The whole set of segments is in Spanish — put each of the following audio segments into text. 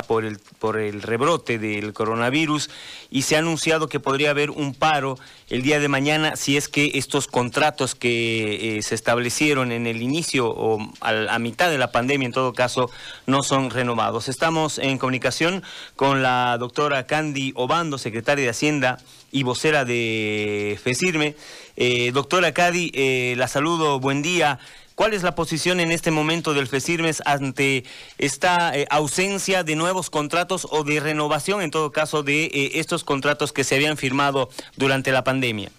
por el, por el rebrote del coronavirus y se ha anunciado que podría haber un paro el día de mañana si es que estos contratos que eh, se establecieron en el inicio o a, mitad de la pandemia en todo caso no son renovados. Estamos en comunicación con la doctora Candy Obando, secretaria de Hacienda y vocera de FESIRME. Eh, doctora Candy, eh, la saludo, buen día. ¿Cuál es la posición en este momento del FESIRMES ante esta eh, ausencia de nuevos contratos o de renovación, en todo caso, de eh, estos contratos que se habían firmado durante la pandemia?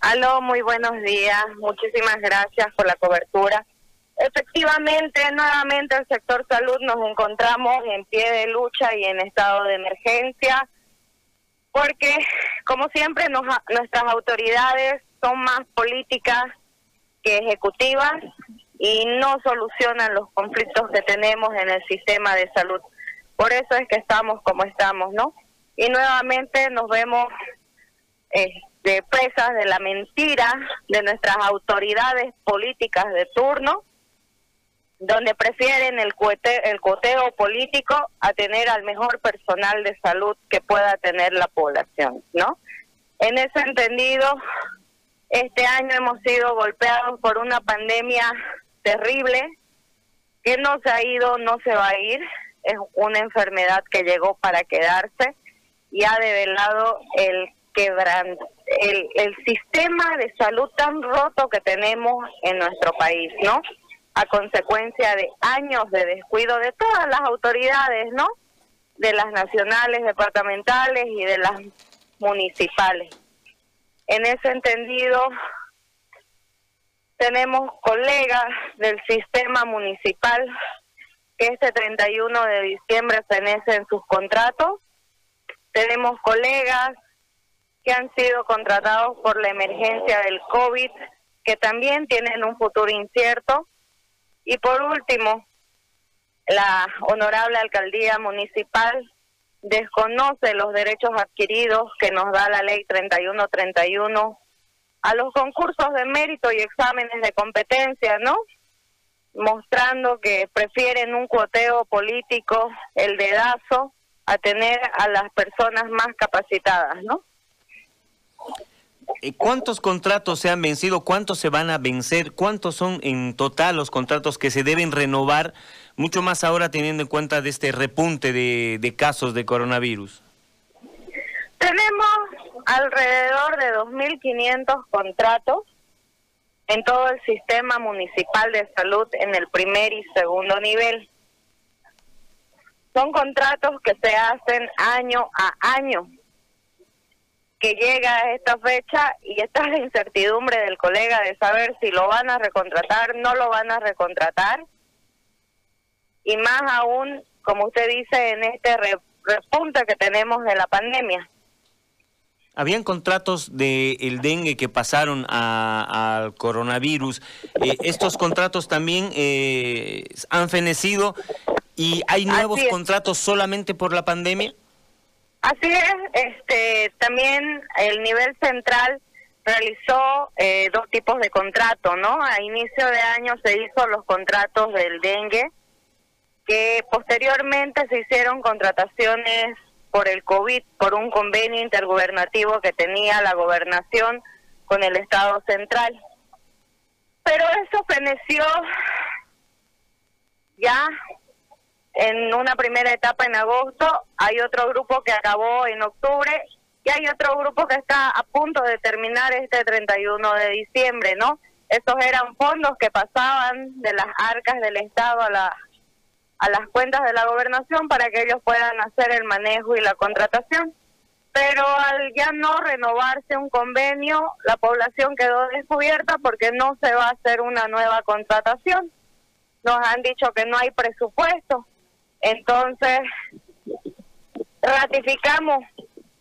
Aló, muy buenos días. Muchísimas gracias por la cobertura. Efectivamente, nuevamente el sector salud nos encontramos en pie de lucha y en estado de emergencia, porque como siempre nuestras autoridades son más políticas que ejecutivas y no solucionan los conflictos que tenemos en el sistema de salud. Por eso es que estamos como estamos, ¿no? Y nuevamente nos vemos este, presas de la mentira de nuestras autoridades políticas de turno, donde prefieren el, cuete, el coteo político a tener al mejor personal de salud que pueda tener la población, ¿no? En ese entendido, este año hemos sido golpeados por una pandemia terrible que no se ha ido, no se va a ir. Es una enfermedad que llegó para quedarse y ha develado el quebran el, el sistema de salud tan roto que tenemos en nuestro país, ¿no? A consecuencia de años de descuido de todas las autoridades, ¿no? De las nacionales, departamentales y de las municipales. En ese entendido, tenemos colegas del sistema municipal que este 31 de diciembre fenecen sus contratos. Tenemos colegas que han sido contratados por la emergencia del COVID, que también tienen un futuro incierto. Y por último, la honorable alcaldía municipal desconoce los derechos adquiridos que nos da la ley 3131 a los concursos de mérito y exámenes de competencia, ¿no? Mostrando que prefieren un cuoteo político, el dedazo, a tener a las personas más capacitadas, ¿no? Eh, ¿Cuántos contratos se han vencido? ¿Cuántos se van a vencer? ¿Cuántos son en total los contratos que se deben renovar? Mucho más ahora teniendo en cuenta de este repunte de, de casos de coronavirus. Tenemos alrededor de 2.500 contratos en todo el sistema municipal de salud en el primer y segundo nivel. Son contratos que se hacen año a año que llega a esta fecha y esta es la incertidumbre del colega de saber si lo van a recontratar, no lo van a recontratar. Y más aún, como usted dice, en este repunte que tenemos de la pandemia. Habían contratos del el dengue que pasaron al coronavirus. Eh, ¿Estos contratos también eh, han fenecido y hay nuevos contratos solamente por la pandemia? Así es, este, también el nivel central realizó eh, dos tipos de contrato, ¿no? A inicio de año se hizo los contratos del dengue, que posteriormente se hicieron contrataciones por el COVID, por un convenio intergubernativo que tenía la gobernación con el Estado central. Pero eso feneció ya en una primera etapa en agosto, hay otro grupo que acabó en octubre y hay otro grupo que está a punto de terminar este 31 de diciembre, ¿no? Esos eran fondos que pasaban de las arcas del Estado a, la, a las cuentas de la gobernación para que ellos puedan hacer el manejo y la contratación. Pero al ya no renovarse un convenio, la población quedó descubierta porque no se va a hacer una nueva contratación. Nos han dicho que no hay presupuesto entonces, ratificamos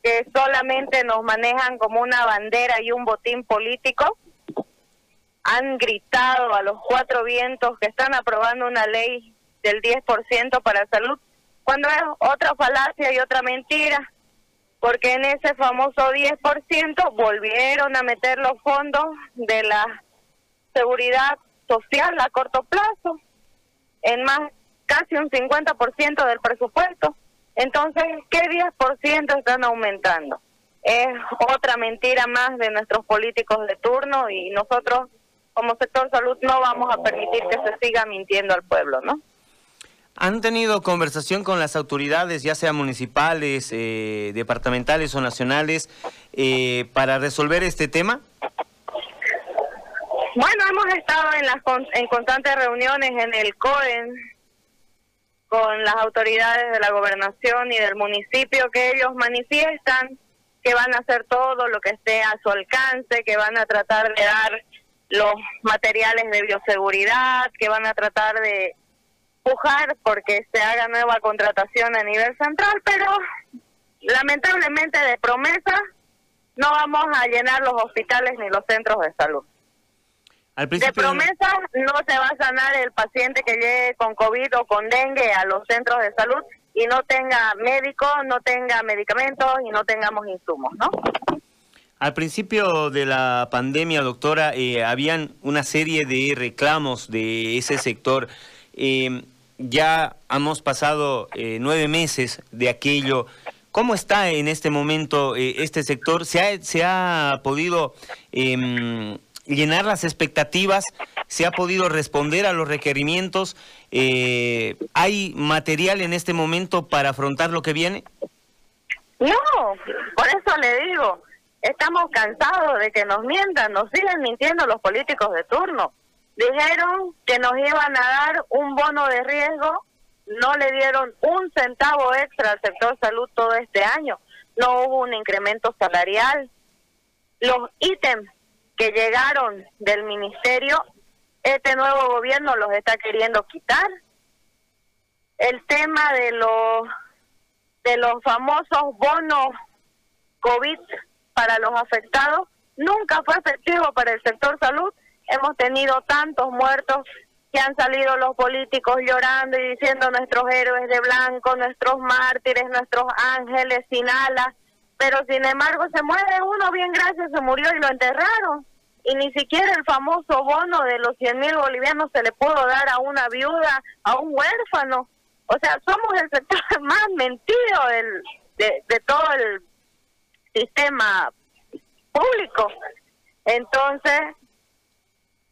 que solamente nos manejan como una bandera y un botín político. Han gritado a los cuatro vientos que están aprobando una ley del 10% para salud, cuando es otra falacia y otra mentira, porque en ese famoso 10% volvieron a meter los fondos de la seguridad social a corto plazo, en más casi un 50% del presupuesto. Entonces, ¿qué 10% están aumentando? Es otra mentira más de nuestros políticos de turno y nosotros como sector salud no vamos a permitir que se siga mintiendo al pueblo, ¿no? ¿Han tenido conversación con las autoridades, ya sea municipales, eh, departamentales o nacionales, eh, para resolver este tema? Bueno, hemos estado en las en constantes reuniones en el COEN con las autoridades de la gobernación y del municipio que ellos manifiestan que van a hacer todo lo que esté a su alcance, que van a tratar de dar los materiales de bioseguridad, que van a tratar de pujar porque se haga nueva contratación a nivel central, pero lamentablemente de promesa no vamos a llenar los hospitales ni los centros de salud. de promesa no se va a sanar el paciente que llegue con COVID o con dengue a los centros de salud y no tenga médico, no tenga medicamentos y no tengamos insumos, ¿no? Al principio de la pandemia, doctora, eh, habían una serie de reclamos de ese sector. Eh, ya hemos pasado eh, nueve meses de aquello. ¿Cómo está en este momento eh, este sector? ¿Se ha, se ha podido em, llenar las expectativas? ¿Se ha podido responder a los requerimientos? Eh, ¿Hay material en este momento para afrontar lo que viene? No, por eso le digo, estamos cansados de que nos mientan, nos siguen mintiendo los políticos de turno. Dijeron que nos iban a dar un bono de riesgo, no le dieron un centavo extra al sector salud todo este año, no hubo un incremento salarial. Los ítems que llegaron del ministerio, este nuevo gobierno los está queriendo quitar. El tema de los de los famosos bonos COVID para los afectados nunca fue efectivo para el sector salud hemos tenido tantos muertos que han salido los políticos llorando y diciendo nuestros héroes de blanco, nuestros mártires, nuestros ángeles sin alas, pero sin embargo se muere uno bien gracias, se murió y lo enterraron. Y ni siquiera el famoso bono de los 100 mil bolivianos se le pudo dar a una viuda, a un huérfano. O sea, somos el sector más mentido del, de, de todo el sistema público. Entonces,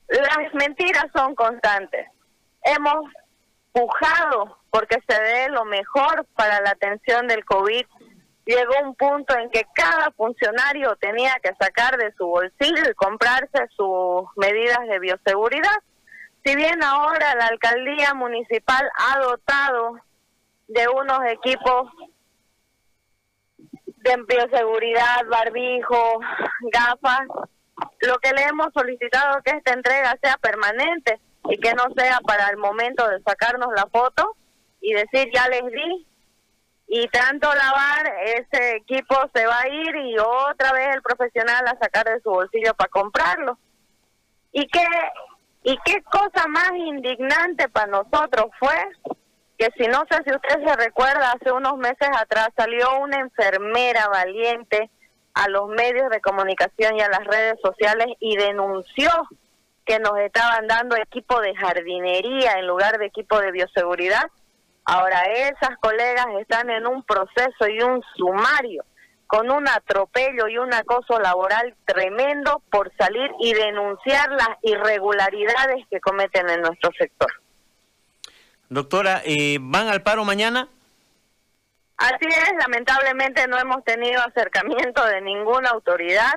las mentiras son constantes. Hemos pujado porque se dé lo mejor para la atención del COVID. Llegó un punto en que cada funcionario tenía que sacar de su bolsillo y comprarse sus medidas de bioseguridad. Si bien ahora la alcaldía municipal ha dotado de unos equipos de bioseguridad, barbijo, gafas, lo que le hemos solicitado que esta entrega sea permanente y que no sea para el momento de sacarnos la foto y decir ya les di y tanto lavar ese equipo se va a ir y otra vez el profesional a sacar de su bolsillo para comprarlo. Y qué y qué cosa más indignante para nosotros fue que si no sé si usted se recuerda hace unos meses atrás salió una enfermera valiente a los medios de comunicación y a las redes sociales y denunció que nos estaban dando equipo de jardinería en lugar de equipo de bioseguridad. Ahora esas colegas están en un proceso y un sumario con un atropello y un acoso laboral tremendo por salir y denunciar las irregularidades que cometen en nuestro sector. Doctora, eh, ¿van al paro mañana? Así es, lamentablemente no hemos tenido acercamiento de ninguna autoridad.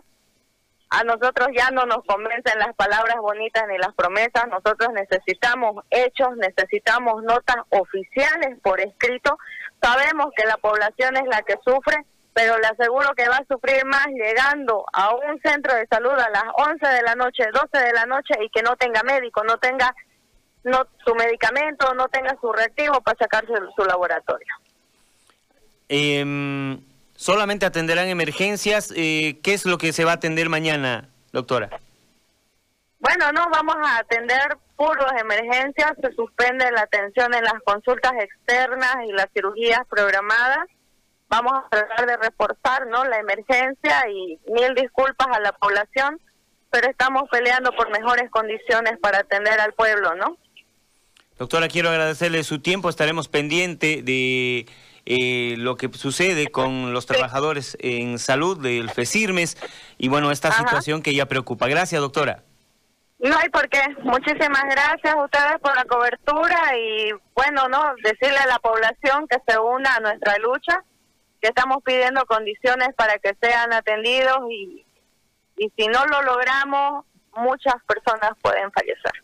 A nosotros ya no nos convencen las palabras bonitas ni las promesas. Nosotros necesitamos hechos, necesitamos notas oficiales por escrito. Sabemos que la población es la que sufre, pero le aseguro que va a sufrir más llegando a un centro de salud a las 11 de la noche, 12 de la noche y que no tenga médico, no tenga no su medicamento, no tenga su reactivo para sacarse su laboratorio. Eh, ¿Solamente atenderán emergencias? Eh, ¿Qué es lo que se va a atender mañana, doctora? Bueno, no, vamos a atender puros de emergencia se suspende la atención en las consultas externas y las cirugías programadas. Vamos a tratar de reforzar ¿no? la emergencia y mil disculpas a la población, pero estamos peleando por mejores condiciones para atender al pueblo, ¿no? Doctora, quiero agradecerle su tiempo, estaremos pendientes de eh, lo que sucede con los trabajadores en salud del FESIRMES y bueno, esta situación que ya preocupa. Gracias, doctora. No hay por qué. Muchísimas gracias a ustedes por la cobertura y bueno, no decirle a la población que se una a nuestra lucha, que estamos pidiendo condiciones para que sean atendidos y, y si no lo logramos, muchas personas pueden fallecer.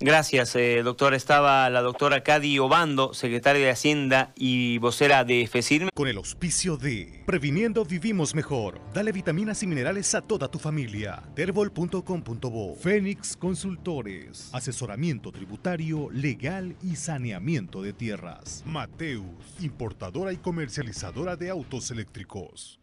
Gracias, eh, doctora. Estaba la doctora Cady Obando, secretaria de Hacienda y vocera de FECIRME. Con el auspicio de Previniendo Vivimos Mejor. Dale vitaminas y minerales a toda tu familia. Terbol.com.bo Fénix Consultores. Asesoramiento tributario, legal y saneamiento de tierras. Mateus, importadora y comercializadora de autos eléctricos.